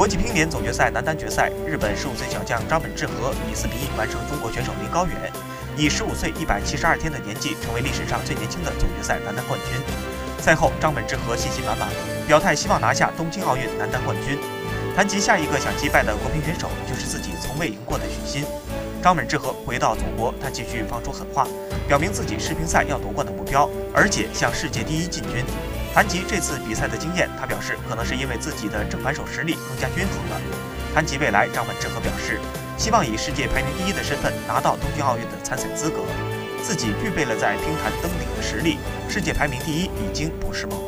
国际乒联总决赛男单决赛，日本十五岁小将张本智和以四比一完胜中国选手林高远，以十五岁一百七十二天的年纪成为历史上最年轻的总决赛男单冠军。赛后，张本智和信心满满，表态希望拿下东京奥运男单冠军。谈及下一个想击败的国乒选手，就是自己从未赢过的许昕。张本智和回到祖国，他继续放出狠话，表明自己世乒赛要夺冠的目标，而且向世界第一进军。谈及这次比赛的经验，他表示可能是因为自己的正反手实力更加均衡了。谈及未来，张本智和表示希望以世界排名第一的身份拿到东京奥运的参赛资格，自己具备了在乒坛登顶的实力，世界排名第一已经不是梦。